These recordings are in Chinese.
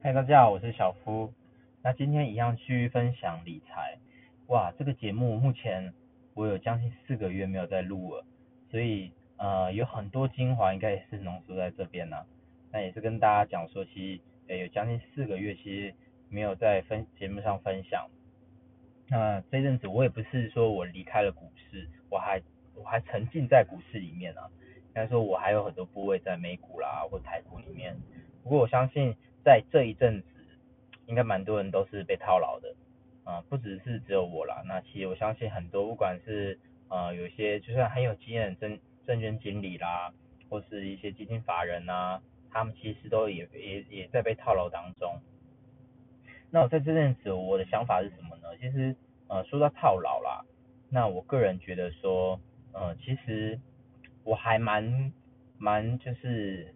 嗨，大家好，我是小夫。那今天一样去分享理财。哇，这个节目目前我有将近四个月没有在录了，所以呃有很多精华应该也是浓缩在这边呢。那也是跟大家讲说，其实呃有将近四个月其实没有在分节目上分享。那这阵子我也不是说我离开了股市，我还我还沉浸在股市里面啊。应该说我还有很多部位在美股啦或台股里面。不过我相信。在这一阵子，应该蛮多人都是被套牢的，啊，不只是只有我啦。那其实我相信很多，不管是呃有些就算很有经验的证证券经理啦，或是一些基金法人呐，他们其实都也也也在被套牢当中。那我在这阵子，我的想法是什么呢？其实呃说到套牢啦，那我个人觉得说，呃其实我还蛮蛮就是。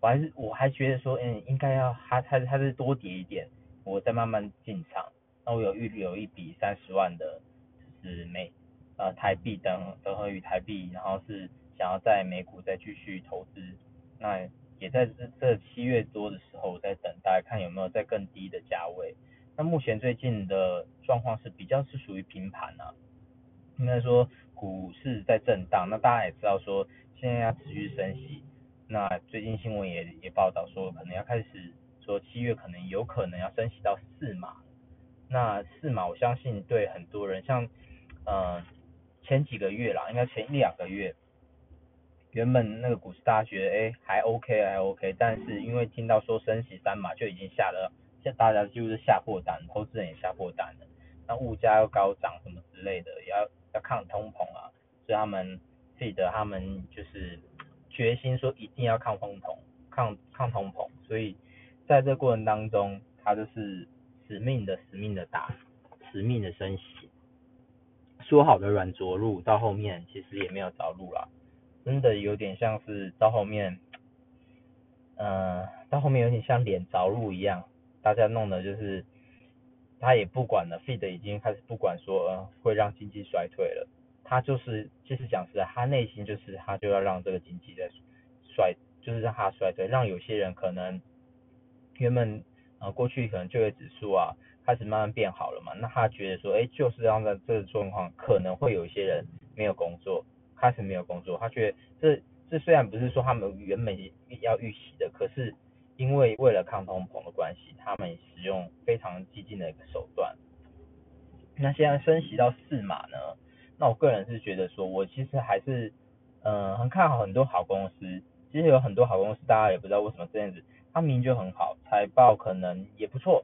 我还是我还觉得说，嗯，应该要它它它是多叠一点，我再慢慢进场。那我有预留一笔三十万的，就是美呃台币等等和于台币，然后是想要在美股再继续投资。那也在这这七月多的时候，我在等待看有没有在更低的价位。那目前最近的状况是比较是属于平盘啊，应该说股市在震荡。那大家也知道说，现在要持续升息。那最近新闻也也报道说，可能要开始说七月可能有可能要升息到四码。那四码我相信对很多人，像呃前几个月啦，应该前一两个月，原本那个股市大家觉得哎还 OK 还 OK，但是因为听到说升息三码，就已经下了现大家就是下破单，投资人也下破单了。那物价又高涨什么之类的，也要要抗通膨啊，所以他们记得他们就是。决心说一定要抗通膨，抗抗通膨，所以在这过程当中，他就是死命的死命的打，死命的升息。说好的软着陆，到后面其实也没有着陆了，真的有点像是到后面，呃，到后面有点像脸着陆一样，大家弄的就是他也不管了，feed 已经开始不管说会让经济衰退了。他就是，其实讲实在，他内心就是他就要让这个经济在衰，就是让他衰退，让有些人可能原本呃过去可能就业指数啊开始慢慢变好了嘛，那他觉得说，哎，就是让在这个状况可能会有一些人没有工作，开始没有工作，他觉得这这虽然不是说他们原本要预期的，可是因为为了抗通膨的关系，他们使用非常激进的一个手段。那现在升息到四码呢？那我个人是觉得说，我其实还是，嗯，很看好很多好公司。其实有很多好公司，大家也不知道为什么这样子，它明明就很好，财报可能也不错，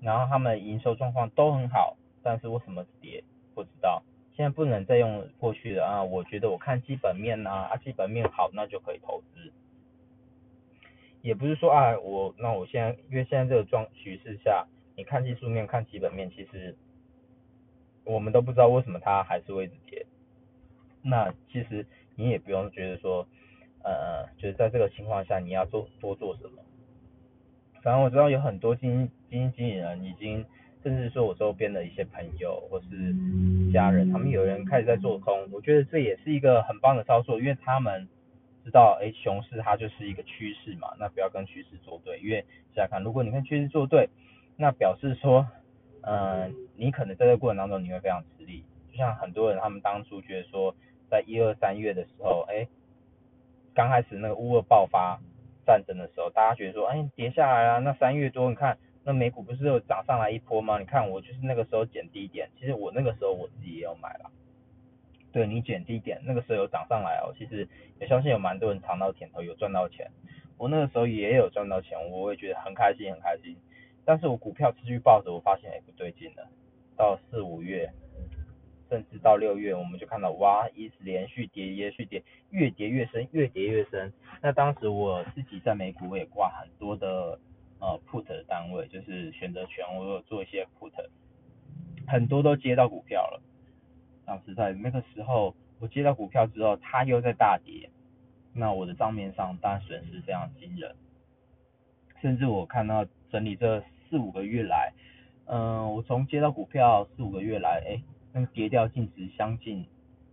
然后他们营收状况都很好，但是为什么跌？不知道。现在不能再用过去的啊，我觉得我看基本面呐，啊基本面好，那就可以投资。也不是说啊，我那我现在因为现在这个状局势下，你看技术面，看基本面，其实。我们都不知道为什么它还是会跌，那其实你也不用觉得说，呃，就是在这个情况下你要做多做什么。反正我知道有很多基金基金经理人已经，甚至说我周边的一些朋友或是家人，他们有人开始在做空，我觉得这也是一个很棒的操作，因为他们知道，哎，熊市它就是一个趋势嘛，那不要跟趋势作对，因为想想看，如果你跟趋势作对，那表示说。嗯，你可能在这过程当中你会非常吃力，就像很多人他们当初觉得说，在一二三月的时候，哎，刚开始那个乌俄爆发战争的时候，大家觉得说，哎，跌下来啊，那三月多你看，那美股不是又涨上来一波吗？你看我就是那个时候减低点，其实我那个时候我自己也有买了，对你减低点，那个时候有涨上来哦，其实也相信有蛮多人尝到甜头，有赚到钱，我那个时候也有赚到钱，我也觉得很开心很开心。但是我股票持续抱着，我发现哎不对劲了。到四五月，甚至到六月，我们就看到哇，一直连续跌，连续跌，越跌越深，越跌越深。那当时我自己在美股我也挂很多的呃 put 的单位，就是选择权，我有做一些 put，很多都接到股票了。当时在那个时候，我接到股票之后，它又在大跌，那我的账面上当然损失非常惊人。甚至我看到整理这四五个月来，嗯，我从接到股票四五个月来，哎，那个跌掉净值相近，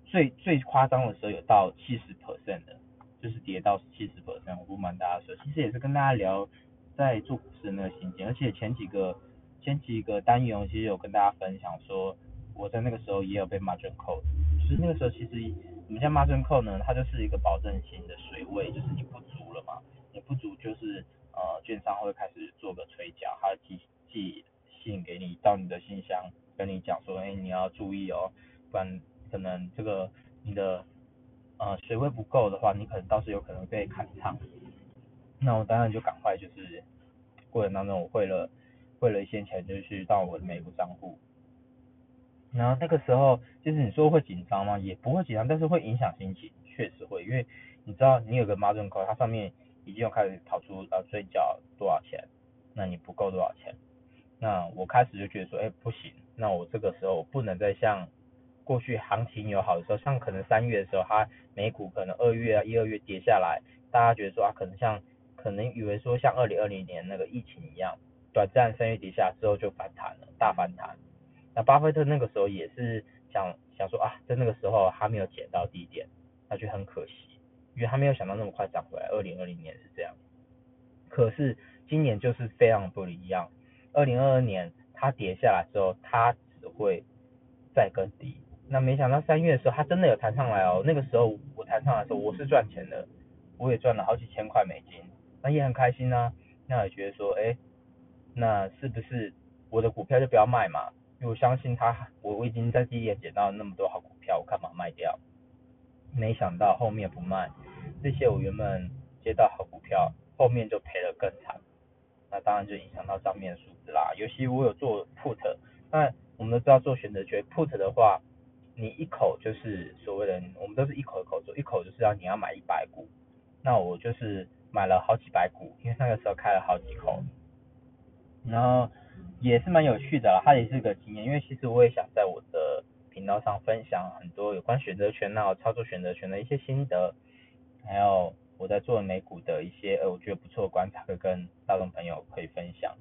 最最夸张的时候有到七十 percent 的，就是跌到七十 percent，我不瞒大家说，其实也是跟大家聊在做股市的那个心境，而且前几个前几个单元其实有跟大家分享说，我在那个时候也有被 margin call，就是那个时候其实我们像 margin call 呢，它就是一个保证型的水位，就是你不足了嘛，你不足就是呃券商会开始做个催缴，它寄寄信给你到你的信箱，跟你讲说，哎你注意哦，不然可能这个你的呃水位不够的话，你可能到时有可能被砍仓。那我当然就赶快就是过程当中我汇了汇了一些钱，就去到我的美股账户。然后那个时候就是你说会紧张吗？也不会紧张，但是会影响心情，确实会，因为你知道你有个 margin call，它上面已经有开始跑出呃追缴多少钱，那你不够多少钱，那我开始就觉得说，哎不行，那我这个时候不能再像过去行情有好的时候，像可能三月的时候，它美股可能二月啊一二月跌下来，大家觉得说啊可能像。可能以为说像二零二零年那个疫情一样，短暂三月底下之后就反弹了，大反弹。那巴菲特那个时候也是想想说啊，在那个时候他没有捡到低点，那就很可惜，因为他没有想到那么快涨回来。二零二零年是这样，可是今年就是非常不一样。二零二二年它跌下来之后，它只会再更低。那没想到三月的时候，它真的有弹上来哦。那个时候我弹上来的时候，我是赚钱的，我也赚了好几千块美金。那也很开心啊，那也觉得说，哎，那是不是我的股票就不要卖嘛？因为我相信他，我我已经在第一眼捡到那么多好股票，我干嘛卖掉？没想到后面不卖，这些我原本接到好股票，后面就赔了更惨。那当然就影响到账面数字啦。尤其我有做 put，那我们都知道做选择权 put 的话，你一口就是所谓的，我们都是一口一口做，一口就是要你要买一百股，那我就是。买了好几百股，因为那个时候开了好几口，然后也是蛮有趣的，它也是个经验。因为其实我也想在我的频道上分享很多有关选择权啊、操作选择权的一些心得，还有我在做美股的一些呃我觉得不错的观察，会跟大众朋友可以分享。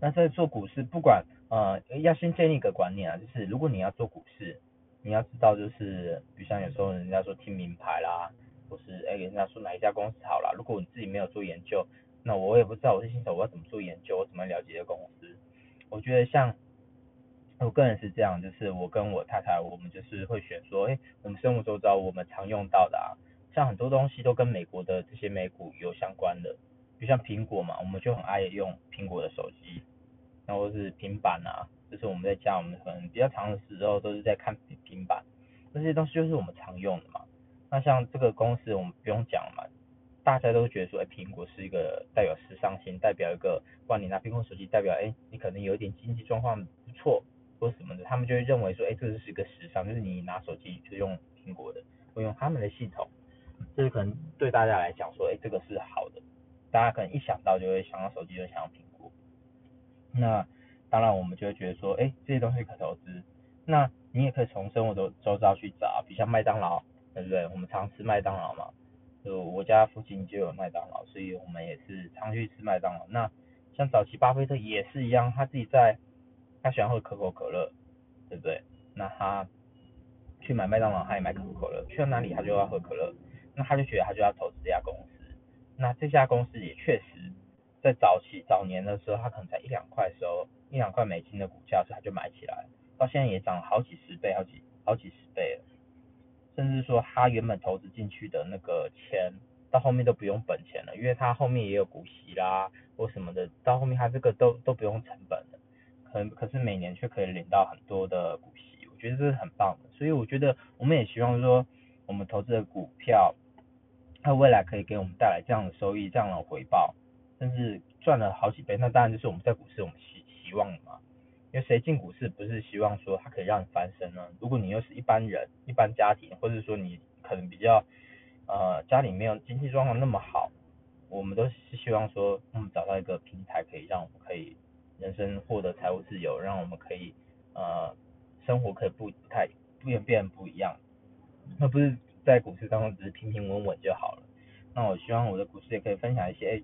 那在做股市，不管呃要先建立一个观念啊，就是如果你要做股市，你要知道就是，比如像有时候人家说听名牌啦。或是哎，人家说哪一家公司好啦，如果你自己没有做研究，那我也不知道我是新手，我要怎么做研究，我怎么了解这公司？我觉得像我个人是这样，就是我跟我太太，我们就是会选说，哎，我们生活周遭我们常用到的啊，像很多东西都跟美国的这些美股有相关的，就像苹果嘛，我们就很爱用苹果的手机，然后是平板啊，就是我们在家我们可能比较长的时候都是在看平板，这些东西就是我们常用的嘛。那像这个公司，我们不用讲嘛，大家都觉得说，哎，苹果是一个代表时尚性，代表一个，不管，你拿苹果手机代表，哎，你可能有一点经济状况不错，或什么的，他们就会认为说，哎，这个是一个时尚，就是你拿手机就用苹果的，会用他们的系统，这是可能对大家来讲说，哎，这个是好的，大家可能一想到就会想到手机就想到苹果，那当然我们就会觉得说，哎，这些东西可投资，那你也可以从生活周周遭去找，比如像麦当劳。对不对？我们常吃麦当劳嘛，就我家附近就有麦当劳，所以我们也是常去吃麦当劳。那像早期巴菲特也是一样，他自己在，他喜欢喝可口可乐，对不对？那他去买麦当劳，他也买可口可乐，去到哪里他就要喝可乐，那他就觉得他就要投资这家公司。那这家公司也确实，在早期早年的时候，他可能才一两块时候，一两块美金的股价，所以他就买起来，到现在也涨了好几十倍，好几好几十倍了。甚至说他原本投资进去的那个钱，到后面都不用本钱了，因为他后面也有股息啦或什么的，到后面他这个都都不用成本了，可可是每年却可以领到很多的股息，我觉得这是很棒的。所以我觉得我们也希望说，我们投资的股票，它未来可以给我们带来这样的收益、这样的回报，甚至赚了好几倍。那当然就是我们在股市我们希希望的嘛。因为谁进股市不是希望说它可以让你翻身呢？如果你又是一般人、一般家庭，或者说你可能比较呃家里没有经济状况那么好，我们都是希望说，我们找到一个平台，可以让我们可以人生获得财务自由，让我们可以呃生活可以不不太变变不一样，那不是在股市当中只是平平稳稳就好了。那我希望我的股市也可以分享一些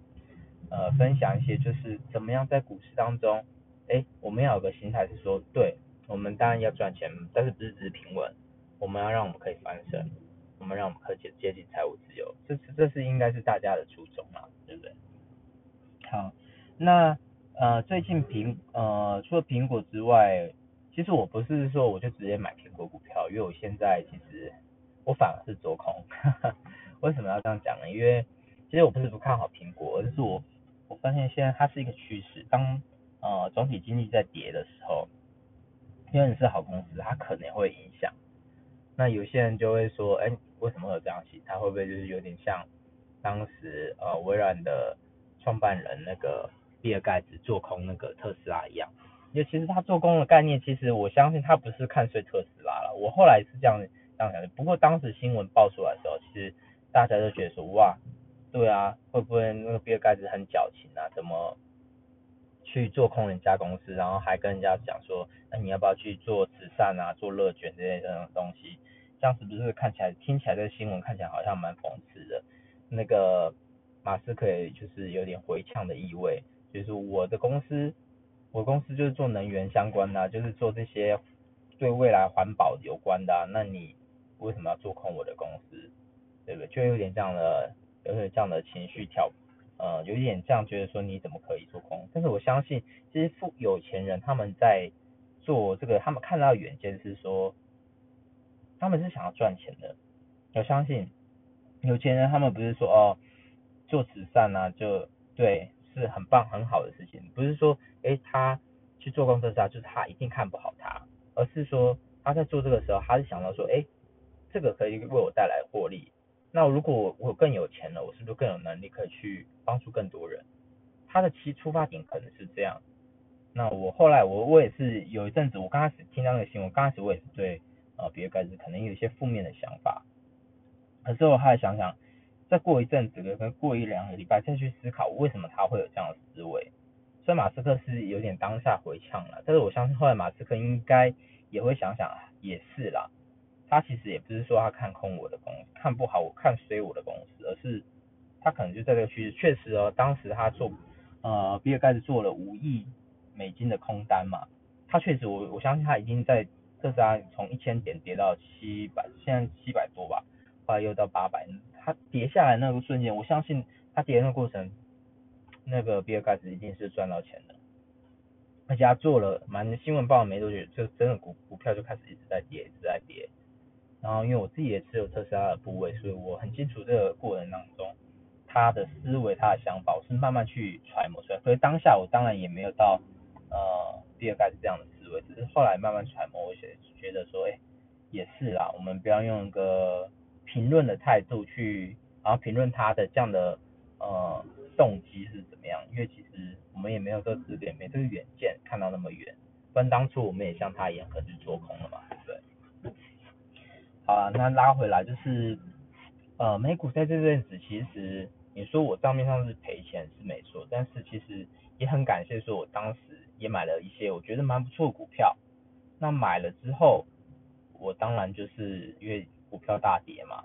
呃分享一些就是怎么样在股市当中。哎，我们要有个心态是说，对，我们当然要赚钱，但是不是只是平稳，我们要让我们可以翻身，我们让我们可以接近财务自由，这是这是应该是大家的初衷嘛，对不对？好，那呃最近苹呃除了苹果之外，其实我不是说我就直接买苹果股票，因为我现在其实我反而是做空。为什么要这样讲呢？因为其实我不是不看好苹果，而是我我发现现在它是一个趋势，当呃总体经济在跌的时候，因为你是好公司，它可能会影响。那有些人就会说，哎，为什么会有这样心它？会不会就是有点像当时呃微软的创办人那个比尔盖茨做空那个特斯拉一样？因为其实他做空的概念，其实我相信他不是看衰特斯拉了。我后来是这样这样想。不过当时新闻爆出来的时候，其实大家都觉得说，哇，对啊，会不会那个比尔盖茨很矫情啊？怎么去做空人家公司，然后还跟人家讲说，那你要不要去做慈善啊，做乐捐这些这种东西？这样是不是看起来听起来这个新闻看起来好像蛮讽刺的？那个马斯克也就是有点回呛的意味，就是我的公司。我公司就是做能源相关的，就是做这些对未来环保有关的。那你为什么要做空我的公司？对不对？就有点这样的，有点这样的情绪跳，呃，有点这样觉得说你怎么可以做空？但是我相信，其实富有钱人他们在做这个，他们看到远见是说，他们是想要赚钱的。我相信有钱人他们不是说哦，做慈善啊，就对。是很棒很好的事情，不是说，哎，他去做空特斯拉，就是他一定看不好他，而是说他在做这个时候，他是想到说，哎，这个可以为我带来获利，那如果我更有钱了，我是不是更有能力可以去帮助更多人？他的其出发点可能是这样。那我后来我我也是有一阵子，我刚开始听到那个新闻，刚开始我也是对呃比尔盖茨可能有一些负面的想法，可是我后来想想。再过一阵子，可能过一两个礼拜再去思考为什么他会有这样的思维。所以马斯克是有点当下回呛了，但是我相信后来马斯克应该也会想想，也是啦。他其实也不是说他看空我的公司，看不好我看衰我的公司，而是他可能就在这个趋势。确实哦，当时他做呃比尔盖茨做了五亿美金的空单嘛，他确实我我相信他已经在特斯拉从一千点跌到七百，现在七百多吧，后来又到八百。他跌下来那个瞬间，我相信他跌的过程，那个比尔盖茨一定是赚到钱的，而且他做了蛮新闻报了没多久，就真的股股票就开始，一直在跌。然后因为我自己也持有特斯拉的部位，所以我很清楚这个过程当中，他的思维、他的想法，我是慢慢去揣摩出来。所以当下我当然也没有到呃比尔盖茨这样的思维，只是后来慢慢揣摩，我觉觉得说，哎，也是啦，我们不要用一个。评论的态度去，然后评论他的这样的呃动机是怎么样？因为其实我们也没有这个资格，没这个远见看到那么远。不然当初我们也像他一样，可能做空了嘛，对？好啊，那拉回来就是呃美股在这阵子，其实你说我账面上是赔钱是没错，但是其实也很感谢说我当时也买了一些我觉得蛮不错的股票。那买了之后，我当然就是因为。股票大跌嘛，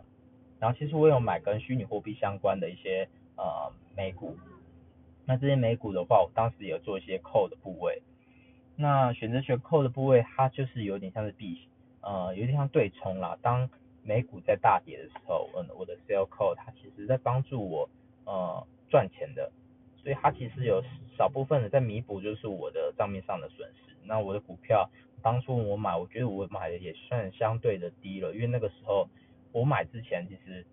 然后其实我有买跟虚拟货币相关的一些呃美股，那这些美股的话，我当时有做一些扣的部位，那选择权扣的部位，它就是有点像是避险呃有点像对冲啦。当美股在大跌的时候，嗯，我的 sell call 它其实在帮助我呃赚钱的，所以它其实有少部分的在弥补就是我的账面上的损失。那我的股票。当初我买，我觉得我买的也算相对的低了，因为那个时候我买之前，其实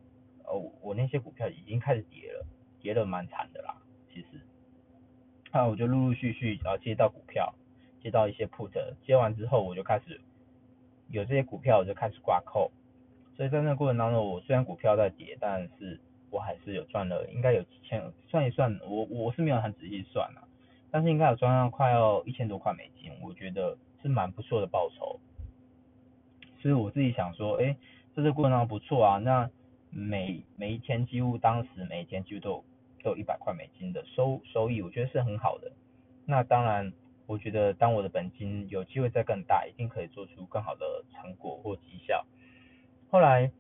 呃我那些股票已经开始跌了，跌的蛮惨的啦。其实，那我就陆陆续续然后接到股票，接到一些 put，接完之后我就开始有这些股票我就开始挂扣，所以在那个过程当中，我虽然股票在跌，但是我还是有赚了，应该有几千，算一算，我我是没有很仔细算啊，但是应该有赚到快要一千多块美金，我觉得。是蛮不错的报酬，所以我自己想说，哎，这个过程当中不错啊。那每每一天几乎当时每一天几乎都都有一百块美金的收收益，我觉得是很好的。那当然，我觉得当我的本金有机会再更大，一定可以做出更好的成果或绩效。后来，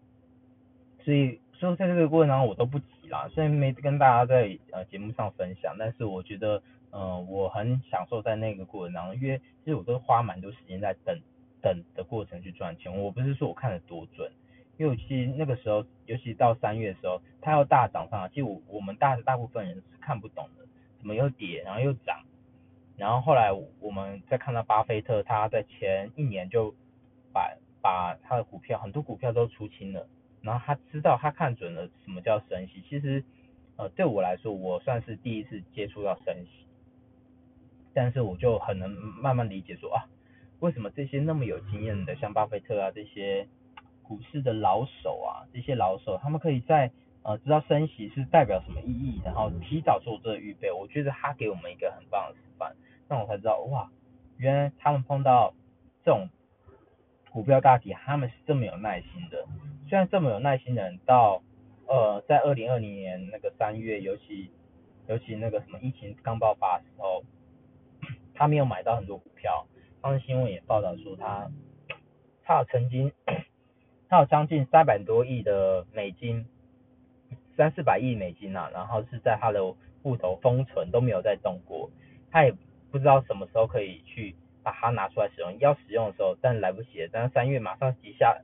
所以所以在这个过程当中我都不急啦，虽然没跟大家在呃节目上分享，但是我觉得。嗯，我很享受在那个过程当中，因为其实我都花蛮多时间在等等的过程去赚钱。我不是说我看的多准，因为其实那个时候，尤其到三月的时候，它要大涨上来，其实我我们大大部分人是看不懂的，怎么又跌，然后又涨，然后后来我们再看到巴菲特他在前一年就把把他的股票很多股票都出清了，然后他知道他看准了什么叫升息，其实呃对我来说我算是第一次接触到升息，但是我就很能慢慢理解说啊为什么这些那么有经验的像巴菲特啊这些股市的老手啊这些老手他们可以在呃，知道升息是代表什么意义，然后提早做这个预备，我觉得他给我们一个很棒的示范，那我才知道哇，原来他们碰到这种股票大跌，他们是这么有耐心的。虽然这么有耐心的人，到呃，在二零二零年那个三月，尤其尤其那个什么疫情刚爆发的时候，他没有买到很多股票，当时新闻也报道说他他有曾经他有将近三百多亿的美金。三四百亿美金呐，然后是在他的户头封存都没有再动过，他也不知道什么时候可以去把它拿出来使用，要使用的时候，但来不及了，但是三月马上急下，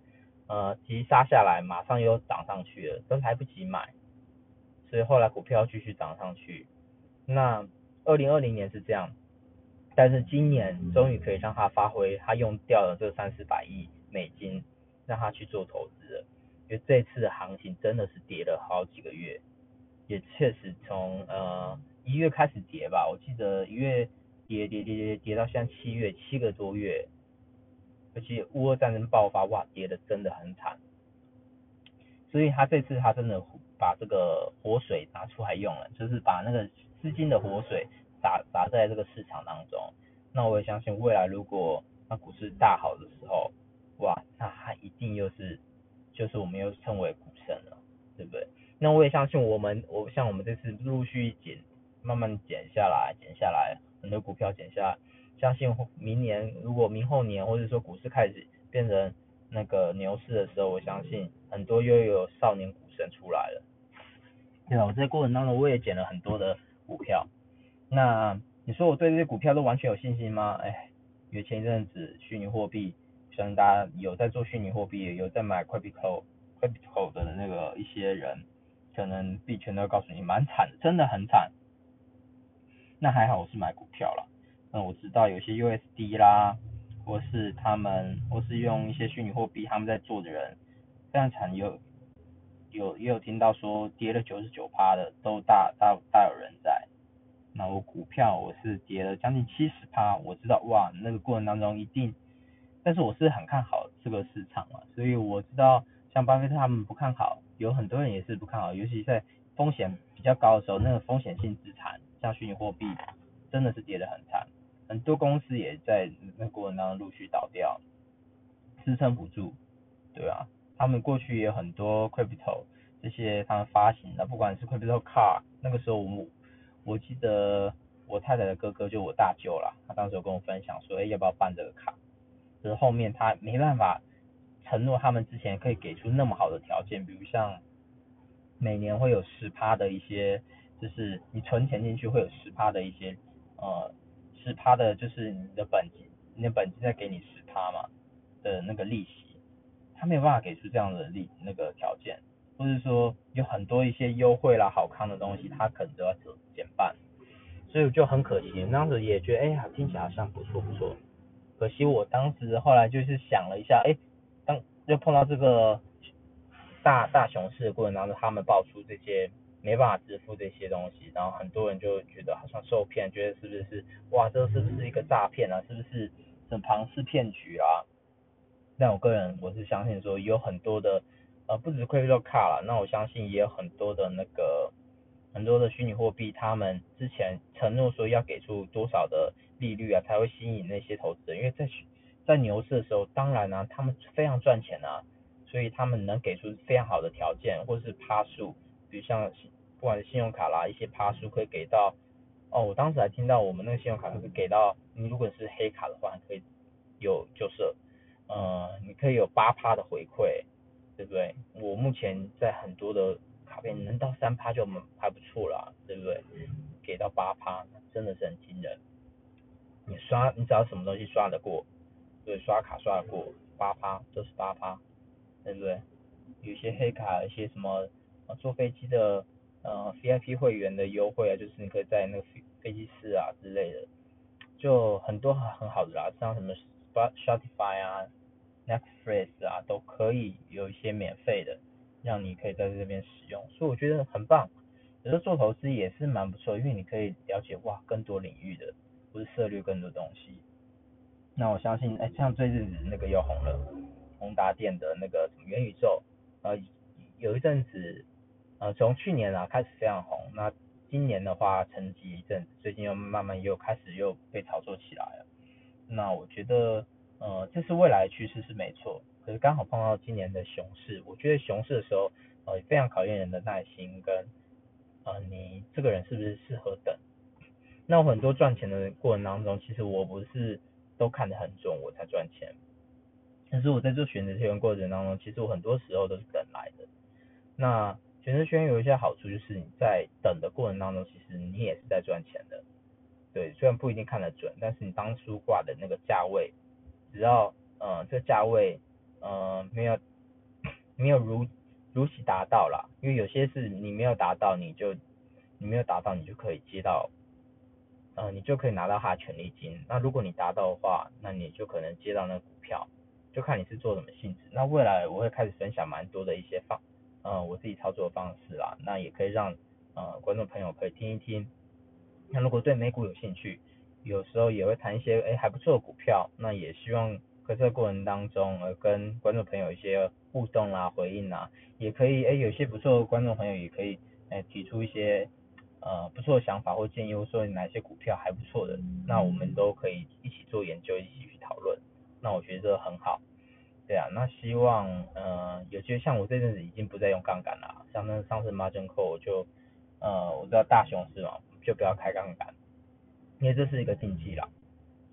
呃急杀下来，马上又涨上去了，都来不及买，所以后来股票继续涨上去。那二零二零年是这样，但是今年终于可以让他发挥，他用掉了这三四百亿美金，让他去做投资了。因为这次的行情真的是跌了好几个月，也确实从呃一月开始跌吧，我记得一月跌跌跌跌跌到现在七月七个多月，而且乌俄战争爆发，哇，跌的真的很惨。所以他这次他真的把这个活水拿出来用了，就是把那个资金的活水打打在这个市场当中。那我也相信未来如果那股市大好的时候，哇，那他一定又是。就是我们又称为股神了，对不对？那我也相信我们，我像我们这次陆陆续续减，慢慢减下来，减下来，很多股票减下来，相信明年如果明后年或者说股市开始变成那个牛市的时候，我相信很多又有少年股神出来了。对啊，我在过程当中我也减了很多的股票。那你说我对这些股票都完全有信心吗？哎，因为前一阵子虚拟货币。相信大家有在做虚拟货币，有在买 crypto crypto 的那个一些人，可能币圈都告诉你蛮惨，真的很惨。那还好我是买股票了，那我知道有些 USD 啦，或是他们或是用一些虚拟货币他们在做的人，非常惨，有有也有听到说跌了九十九趴的都大大大有人在。那我股票我是跌了将近七十趴，我知道哇那个过程当中一定。但是我是很看好这个市场嘛，所以我知道像巴菲特他们不看好，有很多人也是不看好，尤其在风险比较高的时候，那个风险性资产像虚拟货币真的是跌得很惨，很多公司也在那过程当中陆续倒掉，支撑不住，对啊，他们过去也有很多 crypto 这些他们发行的，不管是 crypto car，那个时候我我记得我太太的哥哥就我大舅啦，他当时有跟我分享说，哎要不要办这个卡？就是后面他没办法承诺他们之前可以给出那么好的条件，比如像每年会有十趴的一些，就是你存钱进去会有十趴的一些，呃，十趴的就是你的本金，你的本金再给你十趴嘛的那个利息，他没有办法给出这样的利那个条件，或者说有很多一些优惠啦、好康的东西，他可能都要减减半，所以我就很可惜，那样子也觉得哎呀听起来好像不错不错。可惜我当时后来就是想了一下，哎，当又碰到这个大大熊市的过程当中，他们爆出这些没办法支付这些东西，然后很多人就觉得好像受骗，觉得是不是哇，这是不是一个诈骗啊？是不是很庞氏骗局啊？但我个人我是相信说有很多的呃，不止 crypto 卡了，那我相信也有很多的那个很多的虚拟货币，他们之前承诺说要给出多少的。利率啊，才会吸引那些投资人，因为在在牛市的时候，当然呢，他们非常赚钱啊，所以他们能给出非常好的条件，或是趴数，比如像不管是信用卡啦，一些趴数可以给到，哦，我当时还听到我们那个信用卡可以给到，你如果是黑卡的话，可以有就是，呃，你可以有八趴的回馈，对不对？我目前在很多的卡片能到三趴就还不错了，对不对？给到八趴，真的是很惊人。你刷，你只要什么东西刷得过，对，刷卡刷得过，八趴都是八趴，对不对？有些黑卡，一些什么坐飞机的呃 VIP 会员的优惠啊，就是你可以在那个飞飞机室啊之类的，就很多很好的啦，像什么 Spotify 啊、Netflix 啊都可以有一些免费的，让你可以在这边使用，所以我觉得很棒。有时候做投资也是蛮不错，因为你可以了解哇更多领域的，或是涉猎更多东西。那我相信，哎，像最近那个又红了，宏达电的那个什么元宇宙，呃，有一阵子，呃，从去年啊开始非常红，那今年的话沉寂一阵子，最近又慢慢又开始又被炒作起来了。那我觉得，呃，这是未来趋势是没错，可是刚好碰到今年的熊市，我觉得熊市的时候，呃，非常考验人的耐心跟，呃，你这个人是不是适合等。那我很多赚钱的过程当中，其实我不是。都看得很重，我才赚钱。但是我在做选择权过程当中，其实我很多时候都是等来的。那选择权有一些好处，就是你在等的过程当中，其实你也是在赚钱的。对，虽然不一定看得准，但是你当初挂的那个价位，只要呃这价位呃没有没有如如期达到啦，因为有些是你没有达到，你就你没有达到，你就可以接到。呃，你就可以拿到它的权利金。那如果你达到的话，那你就可能接到那个股票，就看你是做什么性质。那未来我会开始分享蛮多的一些方，呃，我自己操作的方式啦。那也可以让呃观众朋友可以听一听。那如果对美股有兴趣，有时候也会谈一些哎还不错的股票。那也希望在这个过程当中，呃，跟观众朋友一些互动啦、回应啦，也可以哎有些不错的观众朋友也可以哎提出一些。呃，不错的想法或建议，或说哪些股票还不错的，那我们都可以一起做研究，一起去讨论。那我觉得这很好，对啊，那希望呃，有些像我这阵子已经不再用杠杆了，像那上次 margin call 就呃，我知道大熊市嘛，就不要开杠杆，因为这是一个禁忌啦。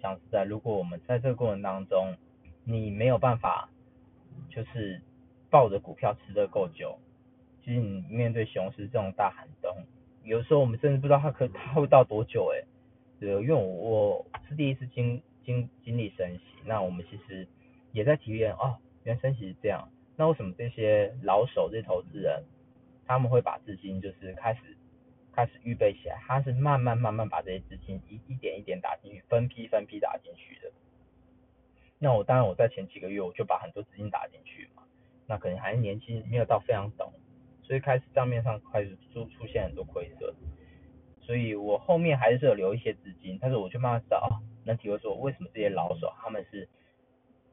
讲实在，如果我们在这个过程当中，你没有办法就是抱着股票吃的够久，其实你面对熊市这种大寒冬。有时候我们甚至不知道它可 它会到多久哎，对，因为我是第一次经经经历升息，那我们其实也在体验哦，原来升息是这样，那为什么这些老手这些投资人他们会把资金就是开始开始预备起来，他是慢慢慢慢把这些资金一一点一点打进去，分批分批打进去的。那我当然我在前几个月我就把很多资金打进去嘛，那可能还是年轻，没有到非常懂。所以开始账面上开始出出现很多亏损，所以我后面还是有留一些资金，但是我就慢慢知道哦，能体会说为什么这些老手他们是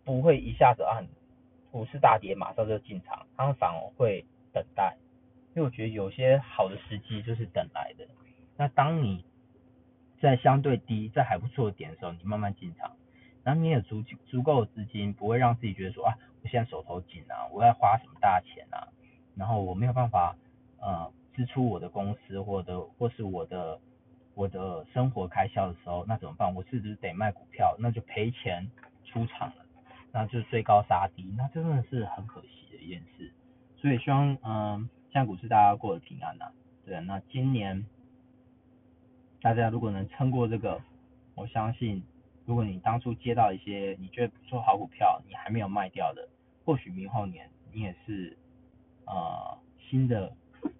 不会一下子啊股市大跌马上就进场，他们反而会等待，因为我觉得有些好的时机就是等来的。那当你在相对低在还不错的点的时候，你慢慢进场，然后你有足足够的资金，不会让自己觉得说啊我现在手头紧啊，我要花什么大钱啊。然后我没有办法呃支出我的公司或者或是我的我的生活开销的时候，那怎么办？我是不是得卖股票？那就赔钱出场了，那就是追高杀低，那真的是很可惜的一件事。所以希望嗯，现在股市大家过得平安呐。对，那今年大家如果能撑过这个，我相信如果你当初接到一些你觉得不错好股票，你还没有卖掉的，或许明后年你也是。呃，新的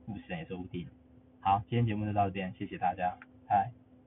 故事也说不定。好，今天节目就到这边，谢谢大家，拜。